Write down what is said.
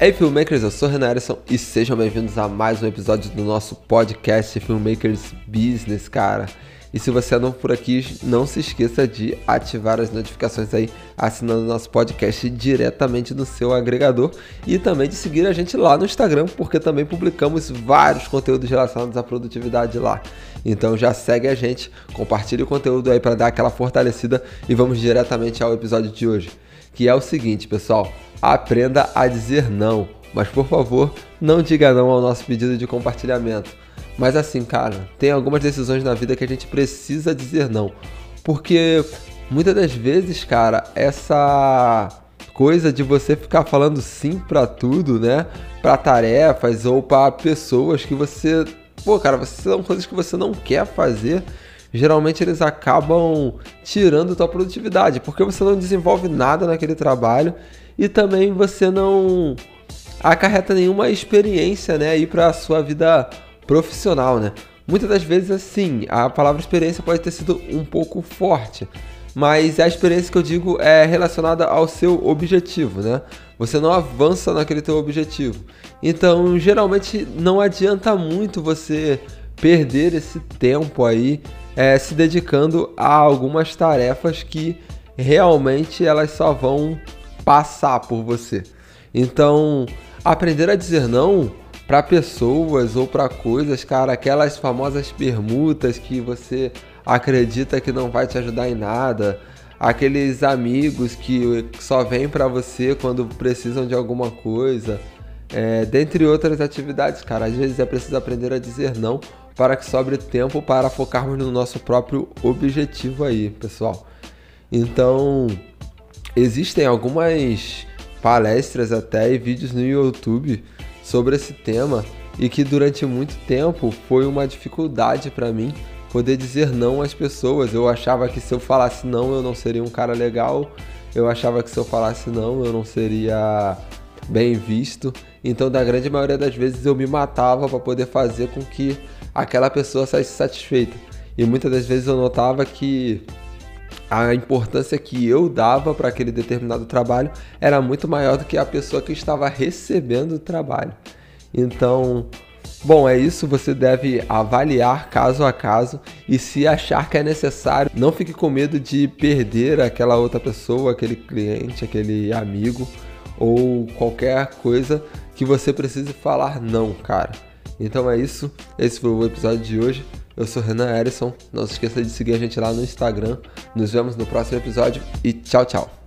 Hey Filmmakers, eu sou Renan Erison e sejam bem-vindos a mais um episódio do nosso podcast Filmmakers Business, cara. E se você é novo por aqui, não se esqueça de ativar as notificações aí, assinando nosso podcast diretamente no seu agregador e também de seguir a gente lá no Instagram, porque também publicamos vários conteúdos relacionados à produtividade lá. Então já segue a gente, compartilhe o conteúdo aí para dar aquela fortalecida e vamos diretamente ao episódio de hoje, que é o seguinte, pessoal: aprenda a dizer não, mas por favor, não diga não ao nosso pedido de compartilhamento mas assim, cara, tem algumas decisões na vida que a gente precisa dizer não. Porque muitas das vezes, cara, essa coisa de você ficar falando sim para tudo, né? Para tarefas ou para pessoas que você, pô, cara, são coisas que você não quer fazer. Geralmente eles acabam tirando tua produtividade, porque você não desenvolve nada naquele trabalho e também você não acarreta nenhuma experiência, né, aí para sua vida profissional, né? Muitas das vezes, assim, a palavra experiência pode ter sido um pouco forte, mas a experiência que eu digo é relacionada ao seu objetivo, né? Você não avança naquele teu objetivo. Então, geralmente, não adianta muito você perder esse tempo aí é, se dedicando a algumas tarefas que realmente elas só vão passar por você. Então, aprender a dizer não para pessoas ou para coisas, cara, aquelas famosas permutas que você acredita que não vai te ajudar em nada, aqueles amigos que só vêm para você quando precisam de alguma coisa, é, dentre outras atividades, cara. Às vezes é preciso aprender a dizer não para que sobre tempo para focarmos no nosso próprio objetivo aí, pessoal. Então, existem algumas palestras até e vídeos no YouTube sobre esse tema e que durante muito tempo foi uma dificuldade para mim poder dizer não às pessoas. Eu achava que se eu falasse não, eu não seria um cara legal. Eu achava que se eu falasse não, eu não seria bem visto. Então, da grande maioria das vezes, eu me matava para poder fazer com que aquela pessoa saísse satisfeita. E muitas das vezes eu notava que a importância que eu dava para aquele determinado trabalho era muito maior do que a pessoa que estava recebendo o trabalho. Então, bom, é isso. Você deve avaliar caso a caso e se achar que é necessário, não fique com medo de perder aquela outra pessoa, aquele cliente, aquele amigo ou qualquer coisa que você precise falar não, cara. Então é isso. Esse foi o episódio de hoje. Eu sou Renan Erison. Não se esqueça de seguir a gente lá no Instagram. Nos vemos no próximo episódio e tchau, tchau.